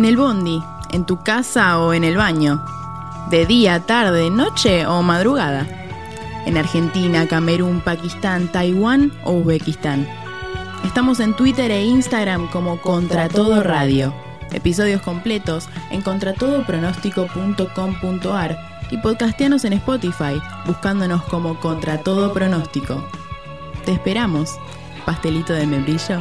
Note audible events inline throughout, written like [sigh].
En el bondi, en tu casa o en el baño. De día, tarde, noche o madrugada. En Argentina, Camerún, Pakistán, Taiwán o Uzbekistán. Estamos en Twitter e Instagram como Contra Todo Radio. Episodios completos en contratodopronóstico.com.ar y podcastianos en Spotify, buscándonos como Contra Todo Pronóstico. Te esperamos, pastelito de membrillo.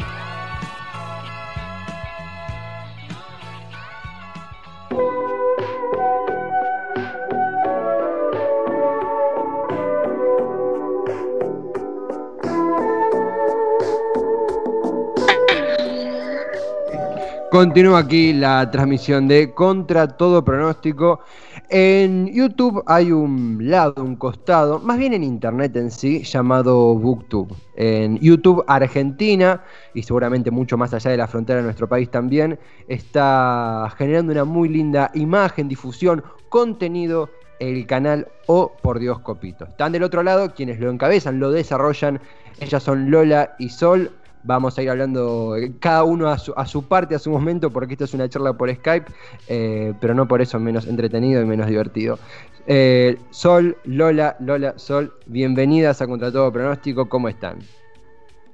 Continúa aquí la transmisión de Contra Todo Pronóstico. En YouTube hay un lado, un costado, más bien en Internet en sí, llamado Booktube. En YouTube Argentina, y seguramente mucho más allá de la frontera de nuestro país también, está generando una muy linda imagen, difusión, contenido el canal O por Dios Copito. Están del otro lado quienes lo encabezan, lo desarrollan. Ellas son Lola y Sol. Vamos a ir hablando eh, cada uno a su, a su parte, a su momento, porque esto es una charla por Skype, eh, pero no por eso menos entretenido y menos divertido. Eh, Sol, Lola, Lola, Sol, bienvenidas a Contra Todo Pronóstico, ¿cómo están?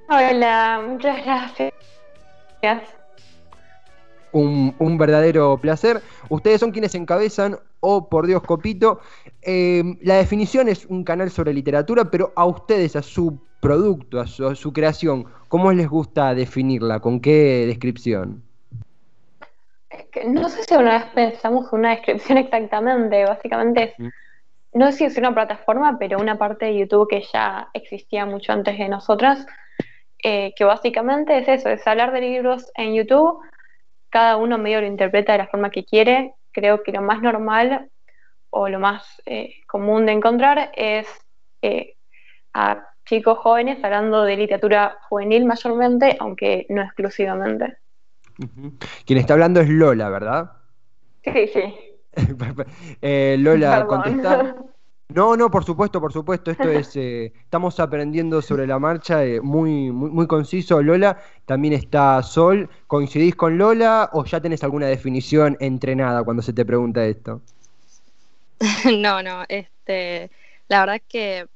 Hola, muchas gracias. Un, un verdadero placer. Ustedes son quienes encabezan O por Dios Copito. la definición es un canal sobre literatura, pero a ustedes, a su producto, a su, a su, creación, ¿cómo les gusta definirla? ¿Con qué descripción? Es que no sé si una vez pensamos una descripción [laughs] exactamente, básicamente es, no sé si es una plataforma, pero una parte de YouTube que ya existía mucho antes de nosotras, eh, que básicamente es eso, es hablar de libros en YouTube, cada uno medio lo interpreta de la forma que quiere, creo que lo más normal o lo más eh, común de encontrar es eh, a chicos jóvenes hablando de literatura juvenil mayormente, aunque no exclusivamente. Uh -huh. Quien está hablando es Lola, ¿verdad? Sí, sí. [laughs] eh, Lola, contesta. No, no, por supuesto, por supuesto. Esto es, [laughs] eh, estamos aprendiendo sobre la marcha, eh, muy, muy, muy conciso. Lola, también está Sol. ¿Coincidís con Lola o ya tenés alguna definición entrenada cuando se te pregunta esto? [laughs] No, no, este, la verdad que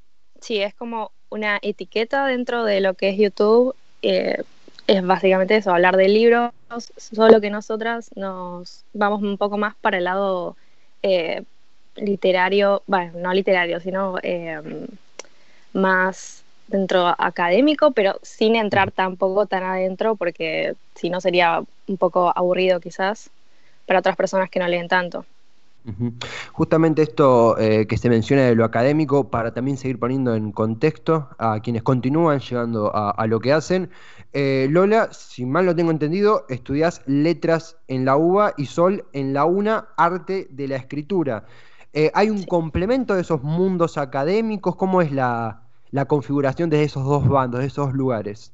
sí, es como una etiqueta dentro de lo que es YouTube. Eh, es básicamente eso, hablar de libros, solo que nosotras nos vamos un poco más para el lado eh, literario, bueno, no literario, sino eh, más dentro académico, pero sin entrar tampoco tan adentro, porque si no sería un poco aburrido quizás para otras personas que no leen tanto. Justamente esto eh, que se menciona de lo académico, para también seguir poniendo en contexto a quienes continúan llegando a, a lo que hacen. Eh, Lola, si mal lo tengo entendido, estudias letras en la UBA y Sol en la UNA, arte de la escritura. Eh, ¿Hay un sí. complemento de esos mundos académicos? ¿Cómo es la, la configuración de esos dos bandos, de esos dos lugares?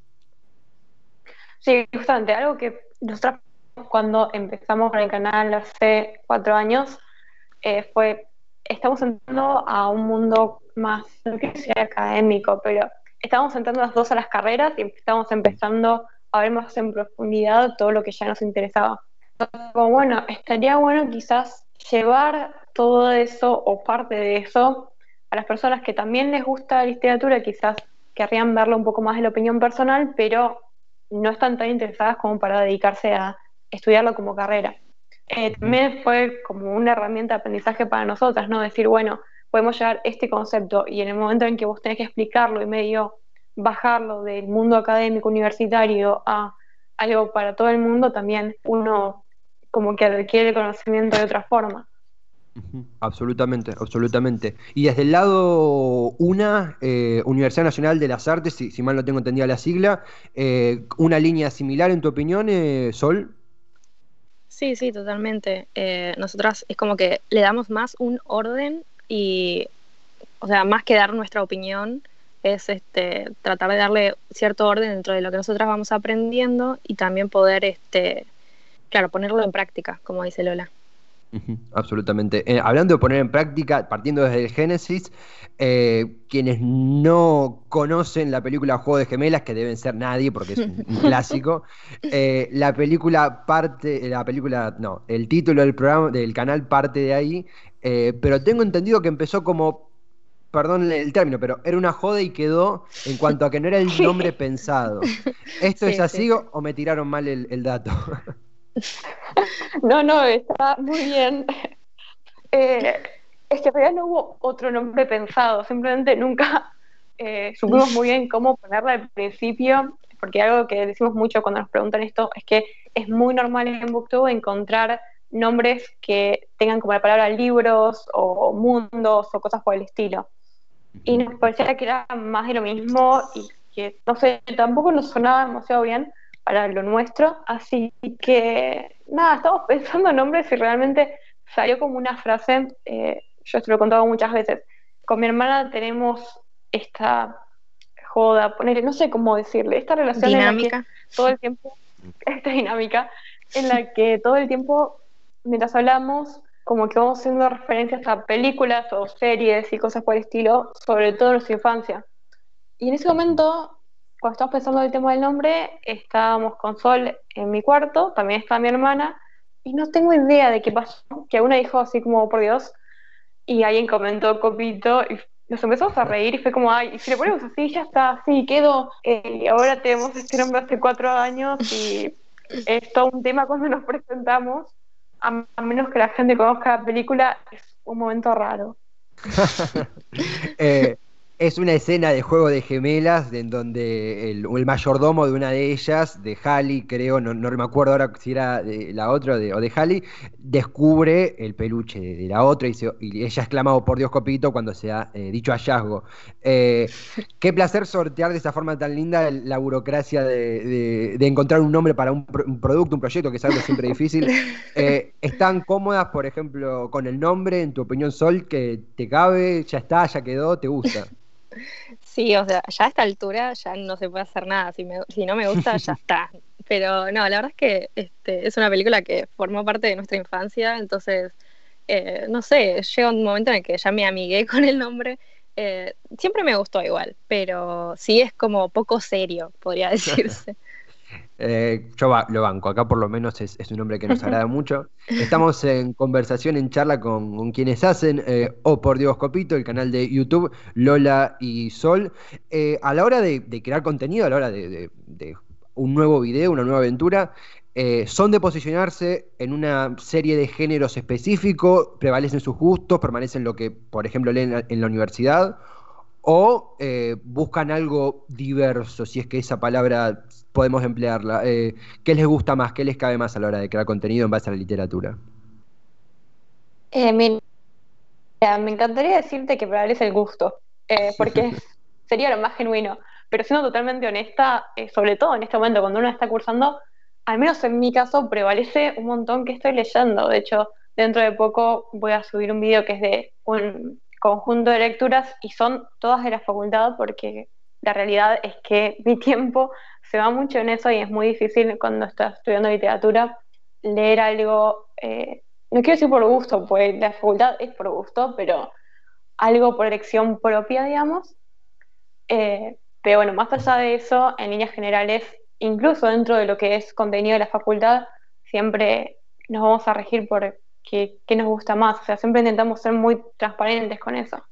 Sí, justamente, algo que nosotros cuando empezamos con el canal hace cuatro años, eh, fue, estamos entrando a un mundo más, no quiero decir académico, pero estamos entrando las dos a las carreras y estamos empezando a ver más en profundidad todo lo que ya nos interesaba. Entonces, bueno, estaría bueno quizás llevar todo eso o parte de eso a las personas que también les gusta la literatura, quizás querrían verlo un poco más de la opinión personal, pero no están tan interesadas como para dedicarse a estudiarlo como carrera. Eh, también fue como una herramienta de aprendizaje para nosotras, ¿no? Decir, bueno, podemos llevar este concepto y en el momento en que vos tenés que explicarlo y medio bajarlo del mundo académico universitario a algo para todo el mundo, también uno como que adquiere el conocimiento de otra forma. Absolutamente, absolutamente. Y desde el lado UNA, eh, Universidad Nacional de las Artes, si, mal no tengo entendida la sigla, eh, ¿una línea similar en tu opinión, eh, Sol? Sí, sí, totalmente. Eh, nosotras es como que le damos más un orden y, o sea, más que dar nuestra opinión, es este, tratar de darle cierto orden dentro de lo que nosotras vamos aprendiendo y también poder, este, claro, ponerlo en práctica, como dice Lola. Absolutamente. Eh, hablando de poner en práctica, partiendo desde el Génesis, eh, quienes no conocen la película Juego de Gemelas, que deben ser nadie porque es un, [laughs] clásico, eh, la película parte, la película, no, el título del programa, del canal parte de ahí, pero tengo entendido que empezó como, perdón el término, pero era una joda y quedó en cuanto a que no era el [laughs] nombre pensado. ¿Esto es así o me tiraron mal el dato? [laughs] [laughs] No, no, está muy bien. [laughs] Eh, es que en realidad no hubo otro nombre pensado, simplemente nunca [laughs] eh, supimos muy bien cómo ponerla al principio, porque algo que decimos mucho cuando nos preguntan esto es que es muy normal en Booktube encontrar nombres que tengan como la palabra libros o mundos o cosas por el estilo. Y nos parecía que era más de lo mismo y que, no sé, tampoco nos sonaba demasiado bien, para lo nuestro. Así que, nada, estamos pensando en nombres y realmente salió como una frase, eh, yo esto lo he contado muchas veces, con mi hermana tenemos esta joda, ponerle, no sé cómo decirle, esta relación dinámica. todo el tiempo, [laughs] esta dinámica, en la que todo el tiempo, mientras hablamos, como que vamos haciendo referencias a películas o series y cosas por el estilo, sobre todo en nuestra infancia. Y en ese momento cuando estábamos pensando el tema del nombre, estábamos con Sol en mi cuarto, también está mi hermana, y no tengo idea de qué pasó, que una dijo así como, por Dios, y alguien comentó copito, y nos empezamos a reír, y fue como, ay, y si le ponemos así, ya está, sí, quedó, eh, y ahora tenemos este nombre hace cuatro años, y es todo un tema cuando nos presentamos, a, menos que la gente conozca la película, es un momento raro. [laughs] eh, es una escena de juego de gemelas en donde el, mayordomo de una de ellas, de Halley, creo, no, me acuerdo ahora si era de la otra o de Halley, descubre el peluche de, la otra y, ella exclama, oh, por Dios, copito, cuando se ha eh, dicho hallazgo. Eh, [laughs] qué placer sortear de esa forma tan linda la burocracia de, encontrar un nombre para un, producto, un proyecto, que es algo siempre difícil. [laughs] Eh, ¿Están cómodas, por ejemplo, con el nombre, en tu opinión, Sol, que te cabe, ya está, ya quedó, te gusta? Sí, o sea, ya a esta altura ya no se puede hacer nada. Si, si no me gusta, ya [laughs] está. Pero no, la verdad es que este, es una película que formó parte de nuestra infancia, entonces, eh, no sé, llega un momento en el que ya me amigué [laughs] con el nombre. Eh, siempre me gustó igual, pero sí es como poco serio, podría [laughs] decirse. Eh, yo lo banco, acá por lo menos es, un nombre que nos agrada [laughs] mucho. Estamos en conversación, en charla con, quienes hacen eh, Oh por Dios Copito, el canal de YouTube, Lola y Sol. Eh, a la hora de, crear contenido, a la hora de, un nuevo video, una nueva aventura, son de posicionarse en una serie de géneros específicos, prevalecen sus gustos, permanecen lo que, por ejemplo, leen en la universidad, o buscan algo diverso, si es que esa palabra podemos emplearla? Eh, ¿Qué les gusta más? ¿Qué les cabe más a la hora de crear contenido en base a la literatura? Eh, me, encantaría decirte que prevalece el gusto, eh, porque [laughs] sería lo más genuino. Pero siendo totalmente honesta, sobre todo en este momento, cuando uno está cursando, al menos en mi caso, prevalece un montón que estoy leyendo. De hecho, dentro de poco voy a subir un video que es de un conjunto de lecturas y son todas de la facultad porque la realidad es que [laughs] mi tiempo se va mucho en eso y es muy difícil cuando estás estudiando literatura leer algo, eh, no quiero decir por gusto, pues la facultad es por gusto, pero algo por elección propia, digamos. Eh, pero bueno, más allá de eso, en líneas generales, incluso dentro de lo que es contenido de la facultad, siempre nos vamos a regir por qué, qué nos gusta más. O sea, siempre intentamos ser muy transparentes con eso.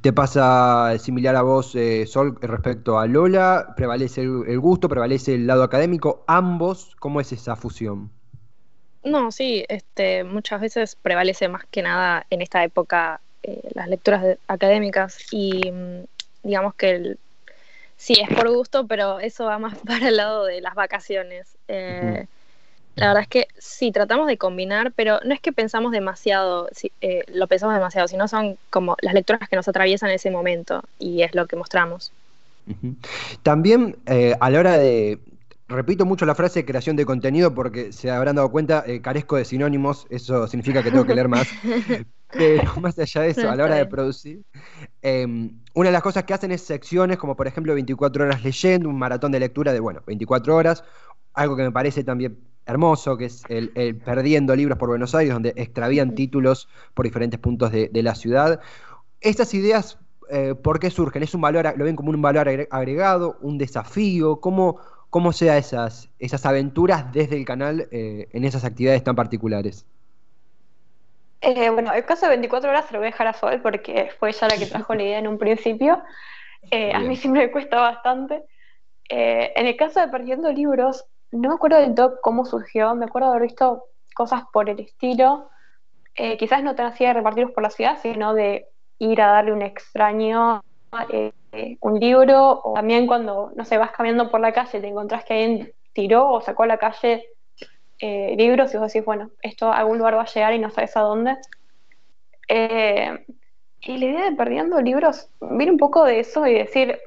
¿Te pasa similar a vos, eh, Sol, respecto a Lola? ¿Prevalece el, gusto? ¿Prevalece el lado académico? ¿Ambos? ¿Cómo es esa fusión? No, sí, este, muchas veces prevalece más que nada en esta época eh, las lecturas académicas y mm, digamos que sí es por gusto, pero eso va más [laughs] para el lado de las vacaciones. Eh, la verdad es que sí, tratamos de combinar, pero no es que pensamos demasiado, eh, lo pensamos demasiado, sino son como las lecturas que nos atraviesan en ese momento y es lo que mostramos. También eh, a la hora de, repito mucho la frase creación de contenido porque se habrán dado cuenta, eh, carezco de sinónimos, eso significa que tengo que leer más. [laughs] Pero más allá de eso, a la hora de producir, em, una de las cosas que hacen es secciones como por ejemplo 24 horas leyendo, un maratón de lectura de, bueno, 24 horas, algo que me parece también hermoso, que es el, Perdiendo Libros por Buenos Aires, donde extravían títulos por diferentes puntos de, la ciudad. Estas ideas, eh, ¿por qué surgen? ¿Es un valor, lo ven como un valor agregado, un desafío? ¿Cómo, cómo sea esas, esas aventuras desde el canal eh, en esas actividades tan particulares? Eh, bueno, el caso de 24 horas se lo voy a dejar a Sol porque fue ella la que trajo la idea en un principio. a mí siempre me cuesta bastante. en el caso de Perdiendo Libros, no me acuerdo del todo cómo surgió, me acuerdo de haber visto cosas por el estilo, eh, quizás no te hacía de repartirlos por la ciudad, sino de ir a darle un extraño eh, un libro, o también cuando, no sé, vas caminando por la calle, te encontrás que alguien tiró o sacó a la calle eh, libros y vos decís, bueno, esto a algún lugar va a llegar y no sabes a dónde. y la idea de perdiendo libros viene un poco de eso y decir,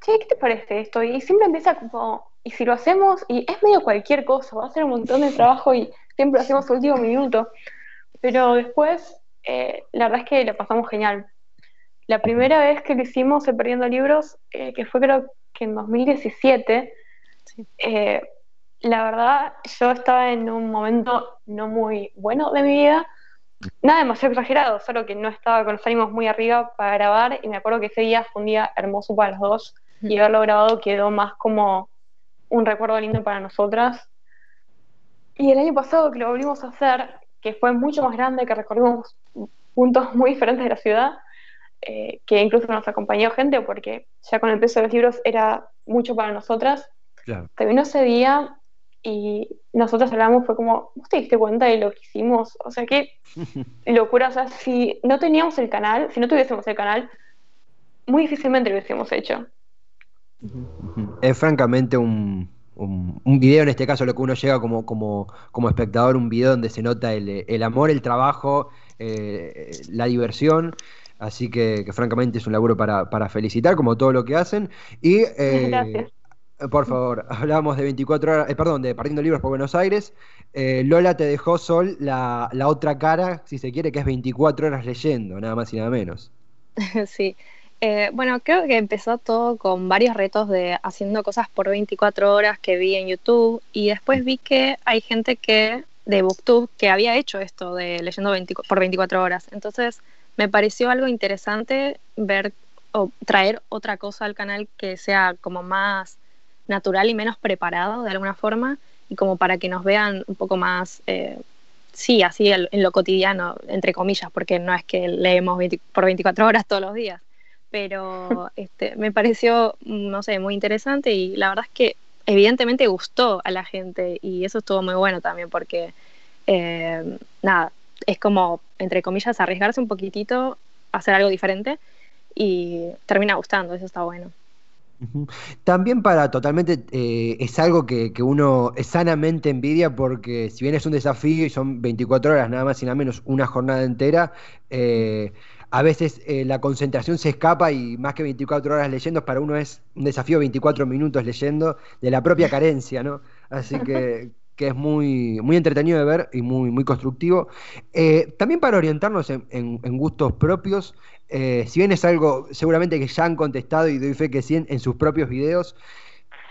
che, ¿qué te parece esto? Y siempre empieza como y si lo hacemos, y es medio cualquier cosa, va a ser un montón de trabajo y siempre lo hacemos último minuto, pero después eh, la verdad es que lo pasamos genial. La primera vez que lo hicimos el Perdiendo Libros, eh, que fue creo que en 2017, eh, la verdad yo estaba en un momento no muy bueno de mi vida, nada demasiado exagerado, solo que no estaba con los ánimos muy arriba para grabar y me acuerdo que ese día fue un día hermoso para los dos y haberlo grabado quedó más como un recuerdo lindo para nosotras. Y el año pasado que lo volvimos a hacer, que fue mucho más grande, que recorrimos puntos muy diferentes de la ciudad, eh, que incluso nos acompañó gente porque ya con el peso de los libros era mucho para nosotras. Claro. Terminó ese día y nosotros hablamos, fue como, ¿vos te diste cuenta de lo que hicimos? O sea, qué [laughs] locura. O sea, si no teníamos el canal, si no tuviésemos el canal, muy difícilmente lo hubiésemos hecho. Es francamente un, un, video, en este caso, lo que uno llega como, como, como espectador, un video donde se nota el, amor, el trabajo, eh, la diversión. Así que, francamente es un laburo para, felicitar, como todo lo que hacen. Y eh, por favor, [laughs] hablamos de 24 horas, eh, perdón, de Partiendo Libros por Buenos Aires. Lola te dejó Sol la, la otra cara, si se quiere, que es 24 horas leyendo, nada más y nada menos. [laughs] Sí, eh, bueno, creo que empezó todo con varios retos de haciendo cosas por 24 horas que vi en YouTube y después vi que hay gente que de Booktube que había hecho esto de leyendo por 24 horas. Entonces me pareció algo interesante ver o traer otra cosa al canal que sea como más natural y menos preparado de alguna forma y como para que nos vean un poco más, eh, sí, así en lo cotidiano, entre comillas, porque no es que leemos por 24 horas todos los días pero este, me pareció, no sé, muy interesante y la verdad es que evidentemente gustó a la gente y eso estuvo muy bueno también porque, eh, nada, es como, entre comillas, arriesgarse un poquitito, hacer algo diferente y termina gustando, eso está bueno. También para totalmente eh, es algo que, que, uno sanamente envidia porque si bien es un desafío y son 24 horas nada más y nada menos una jornada entera, eh, a veces eh, la concentración se escapa y más que 24 horas leyendo, para uno es un desafío 24 minutos leyendo de la propia carencia, ¿no? Así que, [laughs] que es muy, muy entretenido de ver y muy, muy constructivo. Eh, también para orientarnos en, gustos propios, eh, si bien es algo seguramente que ya han contestado y doy fe que sí en sus propios videos,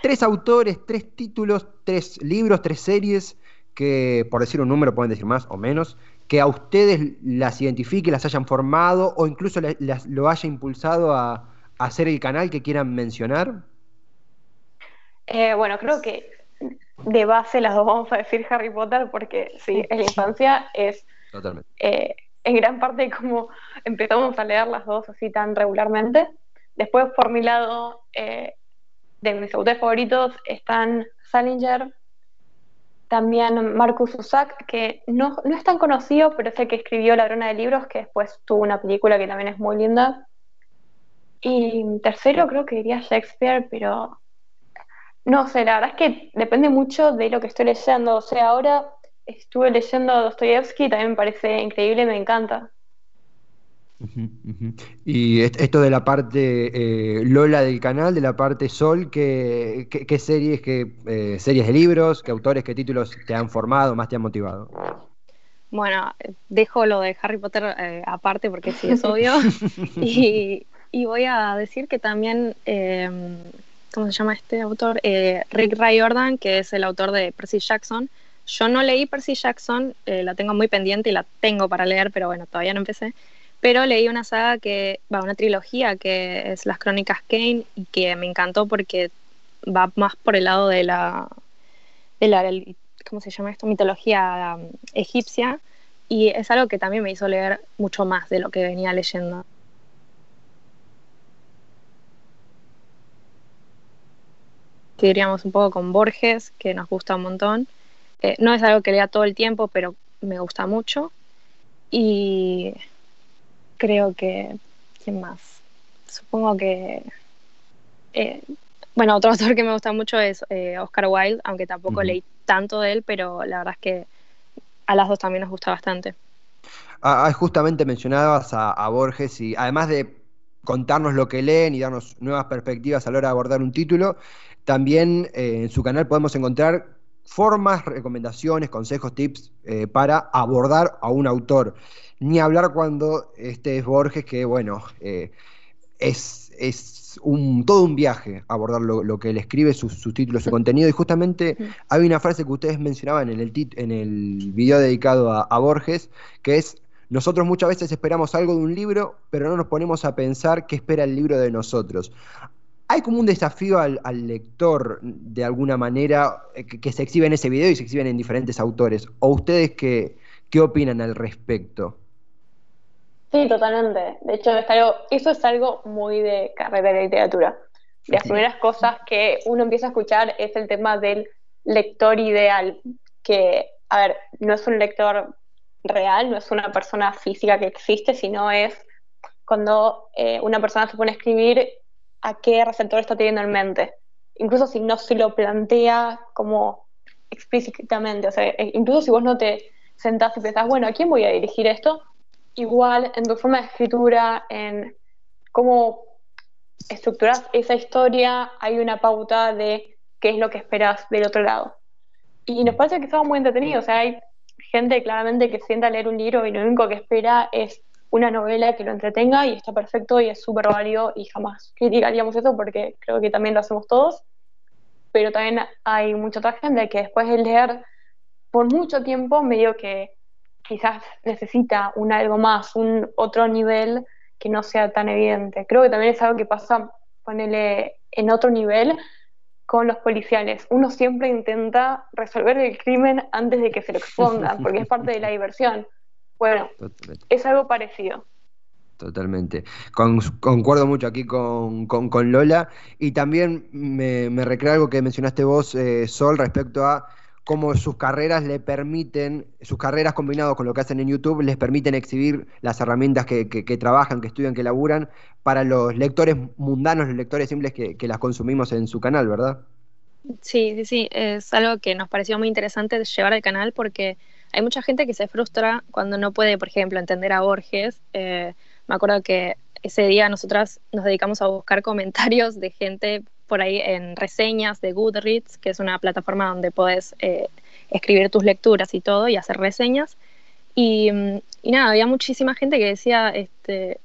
tres autores, tres títulos, tres libros, tres series que, por decir un número, pueden decir más o menos, que a ustedes las identifique, las hayan formado o incluso lo haya impulsado a, hacer el canal que quieran mencionar? Eh, bueno, creo que de base las dos vamos a decir Harry Potter porque sí, en la infancia es eh, en gran parte como empezamos a leer las dos así tan regularmente. Después por mi lado, eh, de mis autores favoritos están Salinger, también Marcus Zusak, que no, es tan conocido, pero es el que escribió La Brona de Libros, que después tuvo una película que también es muy linda. Y tercero creo que diría Shakespeare, pero no sé, la verdad es que depende mucho de lo que estoy leyendo. O sea, ahora estuve leyendo Dostoyevsky, también me parece increíble, me encanta. Y esto de la parte eh, Lola del canal, de la parte Sol, ¿qué, qué, series, qué eh, series de libros, qué autores, qué títulos te han formado, más te han motivado? Bueno, dejo lo de Harry Potter eh, aparte porque sí es obvio. [laughs] y, voy a decir que también em, ¿cómo se llama este autor? Eh, Rick Riordan, que es el autor de Percy Jackson. Yo no leí Percy Jackson, la tengo muy pendiente y la tengo para leer, pero bueno, todavía no empecé. Pero leí una saga que, va, una trilogía que es Las Crónicas Kane y que me encantó porque va más por el lado de la, de la ¿cómo se llama esto? Mitología um, egipcia y es algo que también me hizo leer mucho más de lo que venía leyendo. Un poco con Borges, que nos gusta un montón. Eh, no es algo que lea todo el tiempo, pero me gusta mucho. Y creo que, ¿quién más? Supongo que... Eh, bueno, otro [laughs] autor que me gusta mucho es eh, Oscar Wilde, aunque tampoco leí tanto de él, pero la verdad es que a las dos también nos gusta bastante. Ah, ah justamente mencionabas a, Borges y además de contarnos lo que leen y darnos nuevas perspectivas a la hora de abordar un título, también eh, en su canal podemos encontrar formas, recomendaciones, consejos, tips eh, para abordar a un autor. Ni hablar cuando este es Borges, que bueno, eh, es, es un, todo un viaje abordar lo, que él escribe, sus, títulos, su contenido. Y justamente hay una frase que ustedes mencionaban en el, en el video dedicado a Borges, que es nosotros muchas veces esperamos algo de un libro, pero no nos ponemos a pensar qué espera el libro de nosotros hay como un desafío al, lector de alguna manera eh, que, se exhibe en ese video y se exhiben en diferentes autores. ¿O ustedes qué, qué opinan al respecto? Sí, totalmente. De hecho, eso es algo muy de carrera de literatura. De las primeras cosas que uno empieza a escuchar es el tema del lector ideal, que, a ver, no es un lector real, no es una persona física que existe, sino es cuando eh, una persona se pone a escribir a qué receptor está teniendo en mente. Incluso si no se lo plantea como explícitamente. O sea, e, incluso si vos no te sentás y pensás, bueno, ¿a quién voy a dirigir esto? Igual en tu forma de escritura, en cómo estructuras esa historia, hay una pauta de qué es lo que esperas del otro lado. Y nos parece que estaba muy entretenido. O sea, hay gente claramente que sienta a leer un libro y lo único que espera es una novela que lo entretenga y está perfecto y es súper válido y jamás criticaríamos eso porque creo que también lo hacemos todos. Pero también hay mucha otra gente que después de leer por mucho tiempo medio que quizás necesita un algo más, un otro nivel que no sea tan evidente. Creo que también es algo que pasa, ponele en otro nivel con los policiales. Uno siempre intenta resolver el crimen antes de que se lo expongan, porque es parte de la diversión. Bueno, es algo parecido. Totalmente. concuerdo mucho aquí con, Lola y también me, me recrea algo que mencionaste vos, eh, Sol, respecto a cómo sus carreras le permiten, sus carreras combinadas con lo que hacen en YouTube, les permiten exhibir las herramientas que, trabajan, que estudian, que laburan para los lectores mundanos, los lectores simples que, que las consumimos en su canal, ¿verdad? Sí, sí, sí, es algo que nos pareció muy interesante llevar al canal porque hay mucha gente que se frustra cuando no puede, por ejemplo, entender a Borges. Eh, me acuerdo que ese día nosotras nos dedicamos a buscar [laughs] comentarios de gente por ahí en reseñas de Goodreads, que es una plataforma donde puedes eh, escribir tus lecturas y todo y hacer reseñas. Y, y, nada, había muchísima gente que decía, este,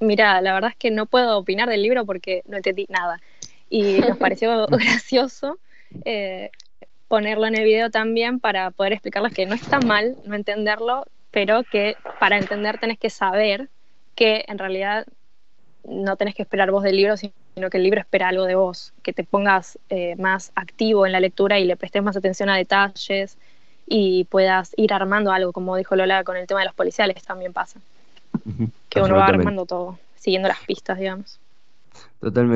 mira, la verdad es que no puedo opinar del libro porque no entendí nada. Y nos [laughs] pareció gracioso eh, ponerlo en el video también para poder explicarles que no está mal no entenderlo, pero que para entender tenés que saber que en realidad no tenés que esperar vos del libro, sino que el libro espera algo de vos, que te pongas eh, más activo en la lectura y le prestes más atención a detalles y puedas ir armando algo, como dijo Lola con el tema de los policiales, también pasa. Que uno va armando todo, siguiendo las pistas, digamos. Totalmente.